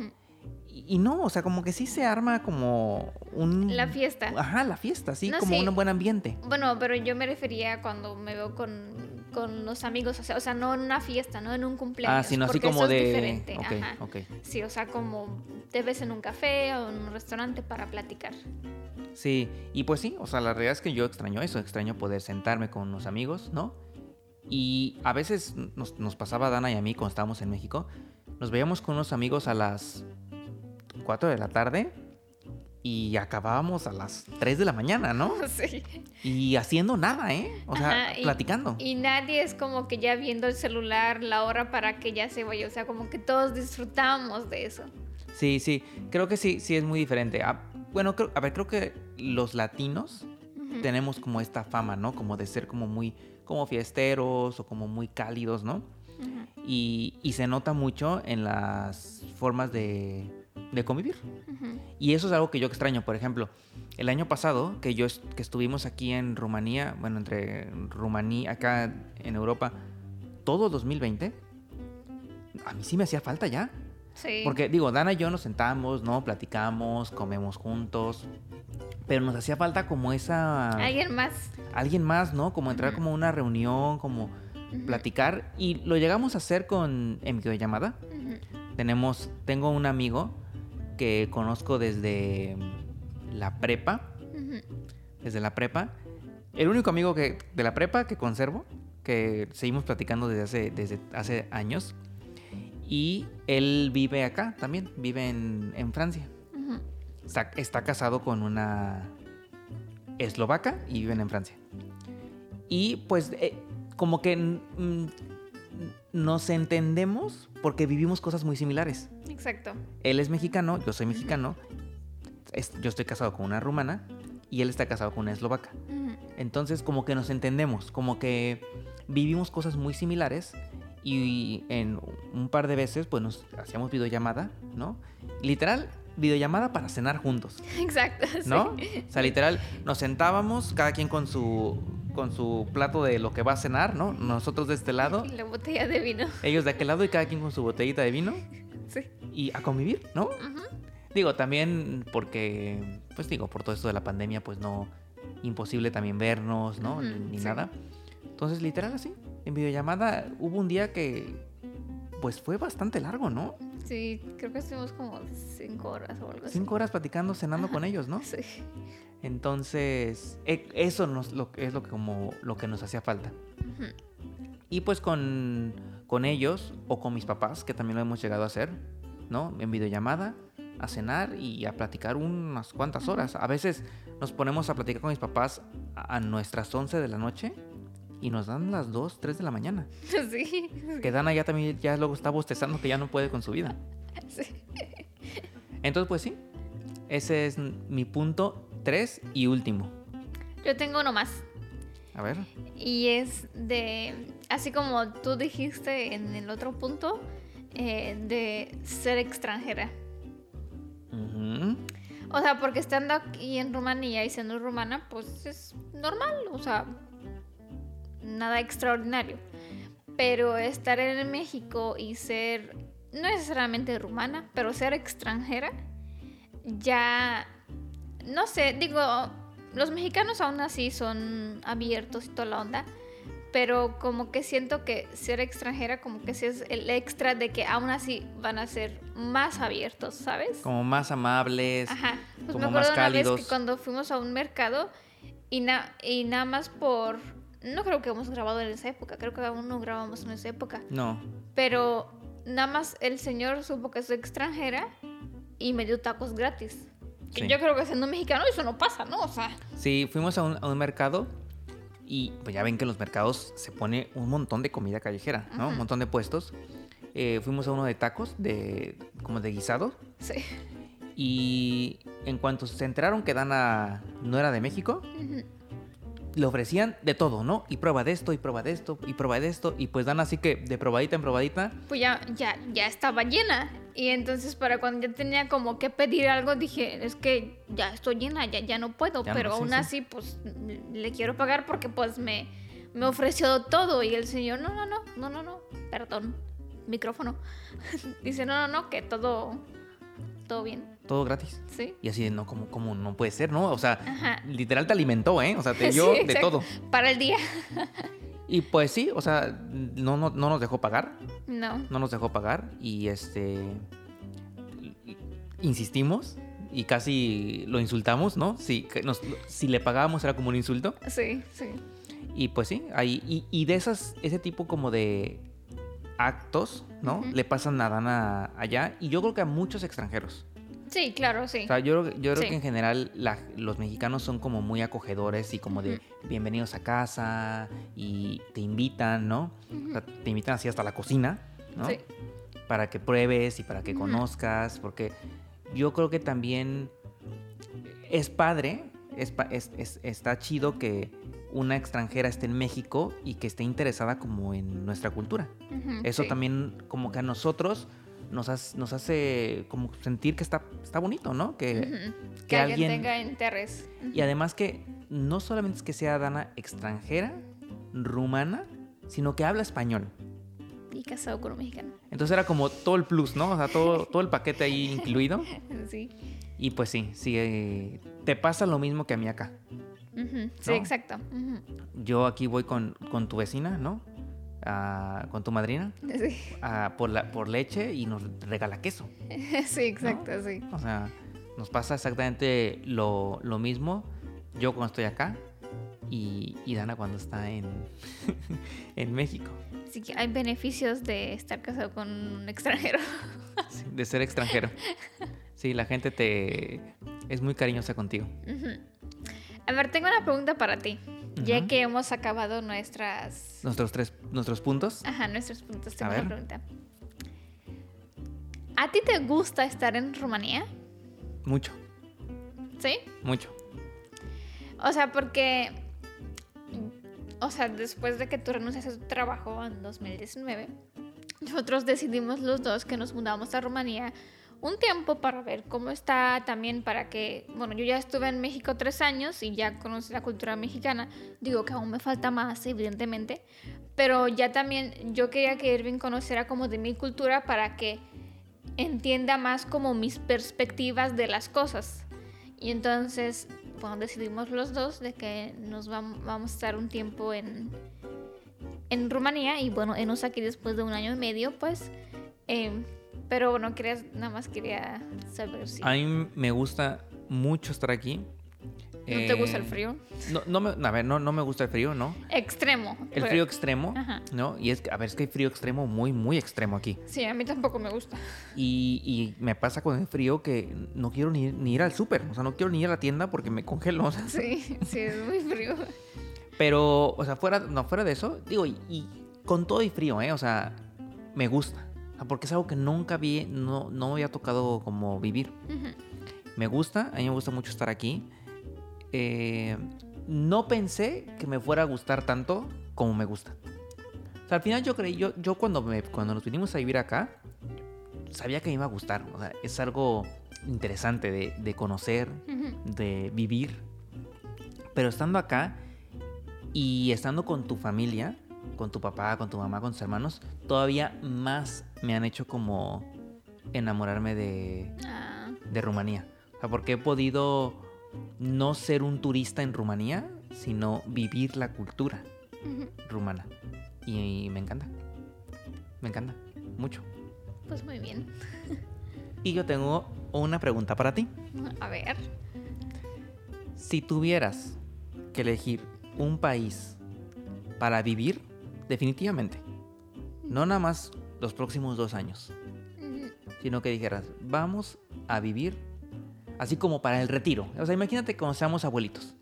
Y, y no, o sea, como que sí se arma como un... La fiesta. Ajá, la fiesta, sí, No, como sí. un buen ambiente. Bueno, pero yo me refería cuando me veo con, con los amigos, o sea, o sea, no en una fiesta, no en un cumpleaños. Ah, sino así como eso es de... diferente, Ok, ajá. ok. Sí, o sea, como te ves en un café o en un restaurante para platicar. Sí, y pues sí, o sea, la realidad es que yo extraño eso, extraño poder sentarme con unos amigos, ¿no? Y a veces nos, nos pasaba a Dana y a mí cuando estábamos en México, nos veíamos con unos amigos a las 4 de la tarde y acabábamos a las 3 de la mañana, ¿no? [LAUGHS] sí. Y haciendo nada, ¿eh? O sea, Ajá, y- platicando. Y nadie es como que ya viendo el celular la hora para que ya se vaya. O sea, como que todos disfrutamos de eso. Sí, sí, creo que sí, sí es muy diferente. Ah, bueno, creo, a ver, creo que los latinos tenemos como esta fama, ¿no? Como de ser como muy, como fiesteros o como muy cálidos, ¿no? Y se nota mucho en las formas de, de convivir. ujú. Y eso es algo que yo extraño. Por ejemplo, el año pasado que yo est- que estuvimos aquí en Rumanía, bueno, entre Rumanía, acá en Europa, todo 2020, a mí sí me hacía falta ya. Sí. Porque digo, Dana y yo nos sentamos, ¿no? Platicamos, comemos juntos. Pero nos hacía falta como esa... Alguien más. Alguien más, ¿no? Como entrar Ujú. como una reunión, como platicar. Y lo llegamos a hacer con en videollamada. Tenemos, tengo un amigo que conozco desde la prepa. Desde la prepa. El único amigo que, de la prepa que conservo. Que seguimos platicando desde hace, desde hace años. Y él vive acá también. Vive en, en Francia. Está, está casado con una eslovaca y viven en Francia. Y pues eh, como que mm, nos entendemos porque vivimos cosas muy similares. Exacto. Él es mexicano, yo soy mexicano, yo estoy casado con una rumana y él está casado con una eslovaca. Entonces como que nos entendemos, como que vivimos cosas muy similares y en un par de veces pues nos hacíamos videollamada, ¿no? Literal, videollamada para cenar juntos. [LAUGHS] Exacto. sí. ¿no? O sea, literal, nos sentábamos, cada quien con su, con su plato de lo que va a cenar, ¿no? Nosotros de este lado, [LAUGHS] la botella de vino. ellos de aquel lado y cada quien con su botellita de vino Sí. y a convivir, ¿no? Ujú. Digo, también porque, pues digo, por todo esto de la pandemia, pues no, imposible también vernos, ¿no? Ni, ni sí. nada. Entonces, literal así, en videollamada hubo un día que, pues fue bastante largo, ¿no? Sí, creo que estuvimos como cinco horas o algo así. Cinco horas platicando, cenando con ellos, ¿no? Sí. Entonces, e- eso nos, lo, es lo que, como, lo que nos hacía falta. Ujú. Y pues con, con ellos o con mis papás, que también lo hemos llegado a hacer, ¿no? En videollamada, a cenar y a platicar unas cuantas horas. A veces nos ponemos a platicar con mis papás a, a nuestras 11 de la noche y nos dan las 2, 3 de la mañana. [LAUGHS] Sí. Que Dana ya también ya luego está bostezando que ya no puede con su vida. [LAUGHS] Sí. Entonces, pues sí, ese es mi punto 3 y último. Yo tengo uno más. A ver. Y es de, así como tú dijiste en el otro punto, eh, de ser extranjera. Ujú. O sea, porque estando aquí en Rumanía y siendo rumana, pues es normal, o sea, nada extraordinario. Pero estar en México y ser, no necesariamente rumana, pero ser extranjera, ya no sé, digo, los mexicanos aún así son abiertos y toda la onda, pero como que siento que ser extranjera como que sí es el extra de que aún así van a ser más abiertos, ¿sabes? Como más amables, Ajá. Pues como me acuerdo más una vez cálidos. que cuando fuimos a un mercado y, na- y nada más por... No creo que hemos grabado en esa época, creo que aún no grabamos en esa época. No, Pero nada más el señor supo que soy extranjera y me dio tacos gratis. Que Sí. yo creo que siendo mexicano eso no pasa, ¿no? O sea, Sí, fuimos a un, a un mercado y pues ya ven que en los mercados se pone un montón de comida callejera, ¿no? Un montón de puestos. Eh, fuimos a uno de tacos, de como de guisado. sí. Y en cuanto se enteraron que Dana no era de México, le ofrecían de todo, ¿no? Y prueba de esto, y prueba de esto, y prueba de esto. Y pues Dana así que de probadita en probadita. Pues ya, ya, ya estaba llena. Y entonces para cuando ya tenía como que pedir algo, dije, es que ya estoy llena, ya, ya no puedo. Ya no, pero sí, aún sí. así, pues le quiero pagar porque pues me, me ofreció todo. Y el señor, no, no, no, no, no, no, perdón, micrófono. [LAUGHS] Dice, no, no, no, que todo, todo bien, Todo gratis. ¿sí? Y así de, no, como, como no puede ser, ¿no? O sea, Ajá. literal te alimentó, ¿eh? O sea, te [LAUGHS] Sí, dio de exacto. todo. Para el día. Y pues sí, o sea, no, no, no nos dejó pagar. No. no nos dejó pagar y este insistimos y casi lo insultamos, ¿no? Si, nos- si le pagábamos era como un insulto Sí, sí. y pues sí, ahí y, y de esas ese tipo como de actos, ¿no? Le pasan a Dana allá y yo creo que a muchos extranjeros. Sí, claro, sí. O sea, yo, creo- yo creo que en general la- los mexicanos son como muy acogedores y como de bienvenidos a casa y te invitan, ¿no? O sea, te invitan así hasta la cocina, ¿no? Sí. Para que pruebes y para que conozcas, porque yo creo que también es padre, es, es- es- está chido que una extranjera esté en México y que esté interesada como en nuestra cultura. Eso sí. también como que a nosotros nos hace, nos hace como sentir que está, está bonito, ¿no? Que, Ujú. Que, que alguien, tenga interés. Y además que no solamente es que sea Dana extranjera, rumana, sino que habla español. Y casado con un mexicano. Entonces era como todo el plus, ¿no? O sea, todo, todo el paquete ahí [LAUGHS] incluido. Sí. Y pues sí, sí, eh, te pasa lo mismo que a mí acá. Sí, ¿No? exacto. Yo aquí voy con, con tu vecina, ¿no? Ah, con tu madrina Sí. por, la, por leche y nos regala queso. [LAUGHS] sí, exacto, sí. O sea, nos pasa exactamente lo, lo mismo yo cuando estoy acá y, y Dana cuando está en, [LAUGHS] en México. Así que hay beneficios de estar casado con un extranjero. [LAUGHS] Sí, de ser extranjero. Sí, la gente te es muy cariñosa contigo. A ver, tengo una pregunta para ti. Ya que hemos acabado nuestras... Nuestros tres nuestros puntos. Ajá, nuestros puntos. A Tengo ver. una pregunta. ¿A ti te gusta estar en Rumanía? Mucho, ¿Sí? mucho. O sea, porque... O sea, después de que tú renunciaste a tu trabajo en 2019, nosotros decidimos los dos que nos mudamos a Rumanía un tiempo para ver cómo está, también para que, bueno, yo ya estuve en México tres años y ya conocí la cultura mexicana, digo que aún me falta más, evidentemente, pero ya también yo quería que Irving conociera como de mi cultura para que entienda más como mis perspectivas de las cosas. Y entonces, bueno, decidimos los dos de que nos vam- vamos a estar un tiempo en, en Rumanía y bueno, enos aquí después de un año y medio, pues. em, pero bueno, quería, nada más quería saber si A mí me gusta mucho estar aquí. no te gusta el Eh, frío. No, no me, a ver, no, no me gusta el frío, ¿no? Extremo. El frío extremo, Ajá. ¿no? Y es que, a ver, es que hay frío extremo muy, muy extremo aquí. Sí, a mí tampoco me gusta. Y, y me pasa con el frío que no quiero ni, ni ir al súper. O sea, no quiero ni ir a la tienda porque me congelo. o [LAUGHS] sea. Sí, sí, es muy frío. Pero, o sea, fuera, no, fuera de eso, digo, y, y con todo y frío, ¿eh? O sea, me gusta. Porque es algo que nunca vi, no, no me había tocado como vivir. Me gusta, a mí me gusta mucho estar aquí. Eh, no pensé que me fuera a gustar tanto como me gusta. O sea, al final yo creí, yo, yo cuando, me, cuando nos vinimos a vivir acá, sabía que me iba a gustar. O sea, es algo interesante de, de conocer, de vivir. Pero estando acá y estando con tu familia, con tu papá, con tu mamá, con tus hermanos, todavía más me han hecho como enamorarme de, Ah, de Rumanía. O sea, porque he podido no ser un turista en Rumanía, sino vivir la cultura rumana. Y, me encanta. Me encanta. Mucho. Pues muy bien. [LAUGHS] Y yo tengo una pregunta para ti. A ver. Si tuvieras que elegir un país para vivir, definitivamente, no nada más los próximos dos años, sino que dijeras, vamos a vivir así como para el retiro. O sea, imagínate cuando seamos abuelitos.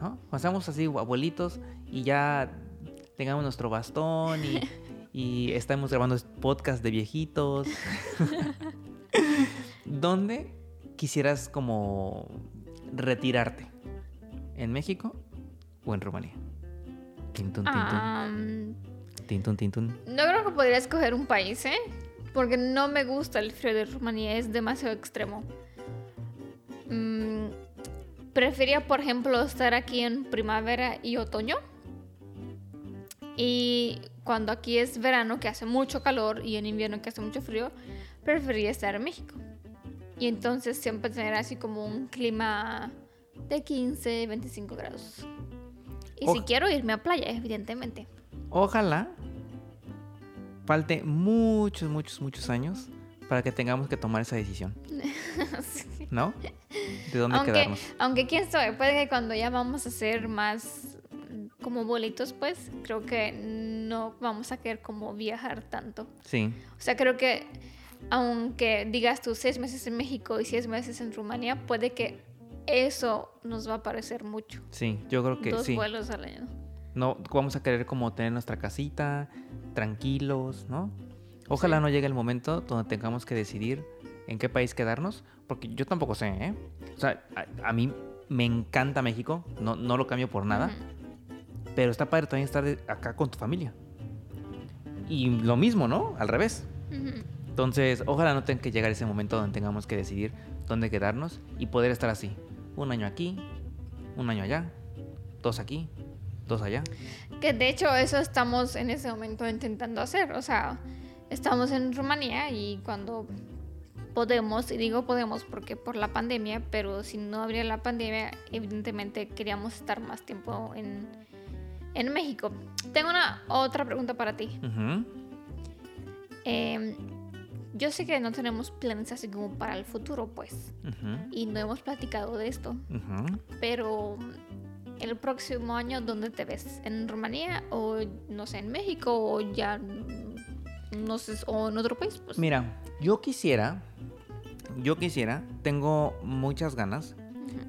¿no? Cuando seamos así abuelitos y ya tengamos nuestro bastón y, [LAUGHS] y estamos grabando podcast de viejitos. [LAUGHS] ¿Dónde quisieras como retirarte? ¿En México o en Rumanía? Tintun, tintun, Am, tintun, tintun. no creo que podría escoger un país, ¿eh? Porque no me gusta el frío de Rumanía, es demasiado extremo. Mm, prefería, por ejemplo, estar aquí en primavera y otoño. Y cuando aquí es verano, que hace mucho calor, y en invierno, que hace mucho frío, preferiría estar en México. Y entonces siempre tener así como un clima de 15, 25 grados. Y si quiero irme a playa, evidentemente. Ojalá falte muchos, muchos, muchos años para que tengamos que tomar esa decisión, [LAUGHS] Sí. ¿no? ¿De dónde Aunque, quedarnos? aunque quién sabe, puede que cuando ya vamos a ser más mm, como bolitos, pues creo que no vamos a querer como viajar tanto. Sí, O sea, creo que aunque digas tú seis meses en México y seis meses en Rumanía, puede que eso nos va a parecer mucho. sí, yo creo que Dos sí. vuelos al año. No, vamos a querer como tener nuestra casita, tranquilos, ¿no? Ojalá Sí. no llegue el momento donde tengamos que decidir en qué país quedarnos, porque yo tampoco sé, ¿eh? O sea, a, a mí me encanta México, no, no lo cambio por nada, pero está padre también estar acá con tu familia. Y lo mismo, ¿no? Al revés. Entonces, ojalá no tenga que llegar ese momento donde tengamos que decidir dónde quedarnos y poder estar así. Un año aquí, un año allá, dos aquí, dos allá. Que de hecho eso estamos en ese momento intentando hacer. O sea, estamos en Rumanía y cuando podemos, y digo podemos porque por la pandemia, pero si no habría la pandemia, evidentemente queríamos estar más tiempo en, en México. Tengo una otra pregunta para ti. Eh, yo sé que no tenemos planes así como para el futuro, pues, y no hemos platicado de esto, pero el próximo año, ¿dónde te ves? ¿En Rumanía o, no sé, en México o ya, no sé, o en otro país? Pues, Mira, yo quisiera, yo quisiera, tengo muchas ganas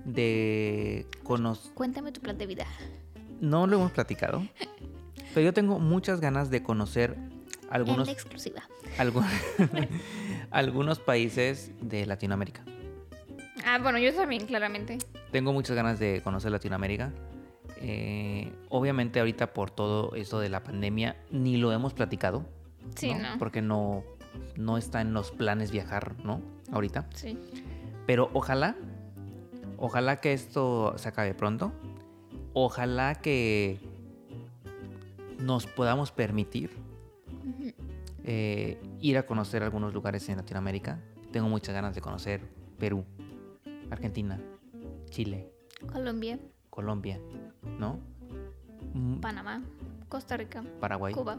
de conocer, Cuéntame tu plan de vida. no lo hemos platicado, pero yo tengo muchas ganas de conocer algunos, En exclusiva. Algu- [LAUGHS] algunos países de Latinoamérica. Ah, bueno, yo también, claramente. Tengo muchas ganas de conocer Latinoamérica. Eh, obviamente ahorita por todo esto de la pandemia ni lo hemos platicado. Sí, ¿no? ¿no? Porque no, no está en los planes viajar, ¿no? Ahorita. Sí. Pero ojalá, ojalá que esto se acabe pronto. Ojalá que nos podamos permitir. Eh, ir a conocer algunos lugares en Latinoamérica. Tengo muchas ganas de conocer Perú, Argentina, Chile, Colombia, Colombia, ¿no? Mm, Panamá, Costa Rica, Paraguay, Cuba,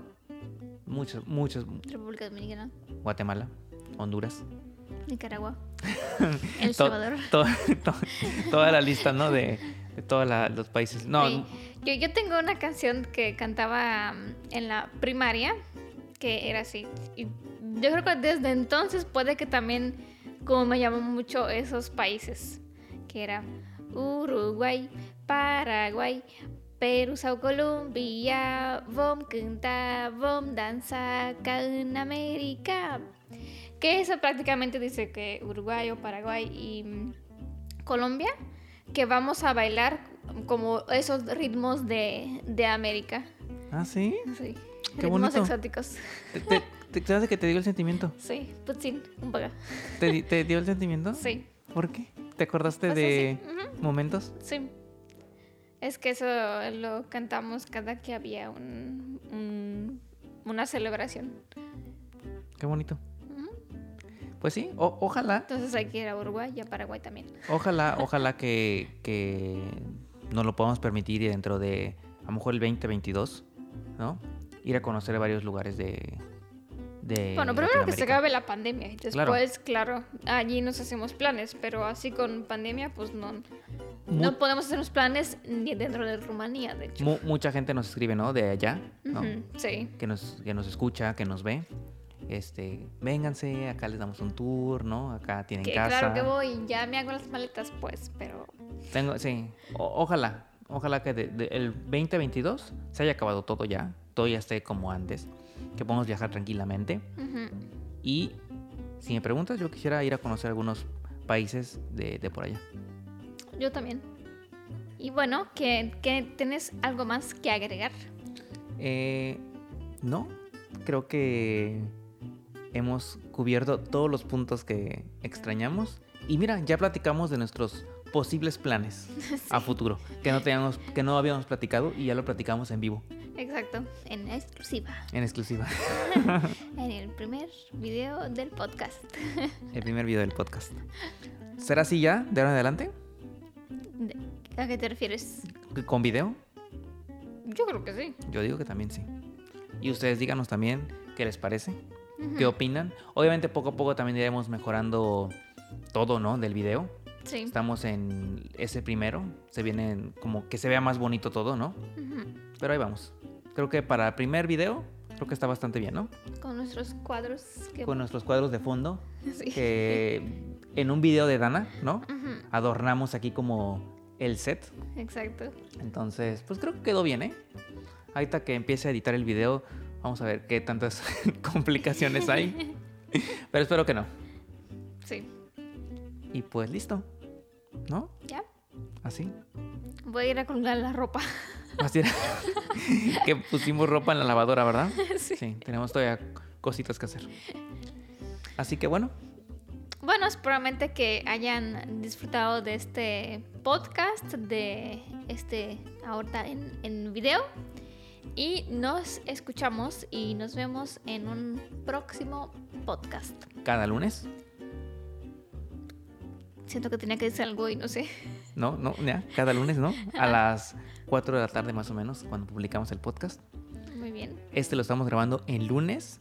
muchos, muchos, República Dominicana, Guatemala, Honduras. Nicaragua, [LAUGHS] El Salvador. to- to- toda la lista, ¿no? De, de todos los países. No, Sí. Yo, yo tengo una canción que cantaba mm, en la primaria que era así. Y yo creo que desde entonces puede que también como me llaman mucho esos países. Que era Uruguay, Paraguay, Perú, Sao Colombia, Vom canta, Vom danza acá en América. Que eso prácticamente dice que Uruguay o Paraguay y mm, Colombia, que vamos a bailar como esos ritmos de, de América. Ah, sí. Sí. Qué ritmos bonito. exóticos. ¿Te, te, te- que te dio el sentimiento? Sí, pues sí, un poco. ¿Te, di- te dio el sentimiento? Sí, ¿Por qué? ¿Te acordaste Pues de momentos? sí. Es que eso lo cantamos cada que había un, un- una celebración. Qué bonito. Pues sí, o- ojalá, Entonces hay que ir a Uruguay y a Paraguay también. ojalá, [LAUGHS] ojalá que, que nos lo podamos permitir y dentro de a lo mejor el 2022, ¿no? Ir a conocer varios lugares de. de Bueno, primero que se acabe la pandemia y Claro. después, claro. allí nos hacemos planes, pero así con pandemia, pues no, Mu- no podemos hacernos planes ni dentro de Rumanía, de hecho. mu- mucha gente nos escribe, ¿no? De allá, ¿no? Ujú, Sí, que, nos, que nos escucha, que nos ve. Este, vénganse, acá les damos un tour, ¿no? Acá tienen que casa. claro que voy, ya me hago las maletas, pues, pero Tengo, sí, o- ojalá, ojalá que de- de- el 2022 se haya acabado todo ya, todo ya esté como antes, que podamos viajar tranquilamente. Y si me preguntas, yo quisiera ir a conocer algunos países de, de por allá. yo también. Y bueno, que, que ¿tienes algo más que agregar? Eh, no, creo que hemos cubierto todos los puntos que extrañamos. Y mira, ya platicamos de nuestros posibles planes [LAUGHS] a futuro, que no, teníamos, que no habíamos platicado y ya lo platicamos en vivo, Exacto, en exclusiva, en exclusiva. [LAUGHS] en el primer video del podcast. El primer video del podcast. ¿Será así ya, de ahora en adelante? De- ¿A qué te refieres? ¿Con video? Yo creo que sí. Yo digo que también sí. Y ustedes díganos también qué les parece, qué opinan. Obviamente poco a poco también iremos mejorando todo, ¿no? Del video. Sí. Estamos en ese primero. Se viene como que se vea más bonito todo, ¿no? Pero ahí vamos. Creo que para el primer video, creo que está bastante bien, ¿no? Con nuestros cuadros. Que... Con nuestros cuadros de fondo. [LAUGHS] Sí. Que en un video de Dana, ¿no? Ujú, Adornamos aquí como el set. Exacto. Entonces, pues creo que quedó bien, ¿eh? Ahorita que empiece a editar el video, vamos a ver qué tantas [LAUGHS] complicaciones hay. [LAUGHS] Pero espero que no. Sí. Y pues listo. ¿No? ¿Ya? Así. Voy a ir a colgar la ropa. Así era. [LAUGHS] que pusimos ropa en la lavadora, ¿verdad? Sí. Sí, tenemos todavía cositas que hacer. Así que bueno, Bueno, seguramente que hayan disfrutado de este podcast, de este ahorita en, en video. Y nos escuchamos y nos vemos en un próximo podcast. cada lunes. Siento que tenía que decir algo y no sé. No, no, ya, cada lunes, ¿no? A las 4 de la tarde más o menos, cuando publicamos el podcast. Muy bien. Este lo estamos grabando en lunes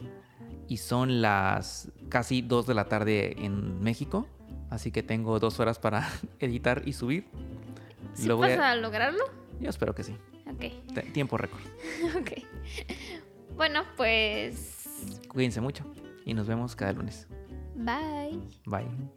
y son las casi 2 de la tarde en México. Así que tengo dos horas para [LAUGHS] editar y subir. ¿Sí Lo vas a- a lograrlo? Yo espero que sí. Ok. Tiempo récord. [LAUGHS] ok. Bueno, pues. Cuídense mucho y nos vemos cada lunes. Bye. Bye.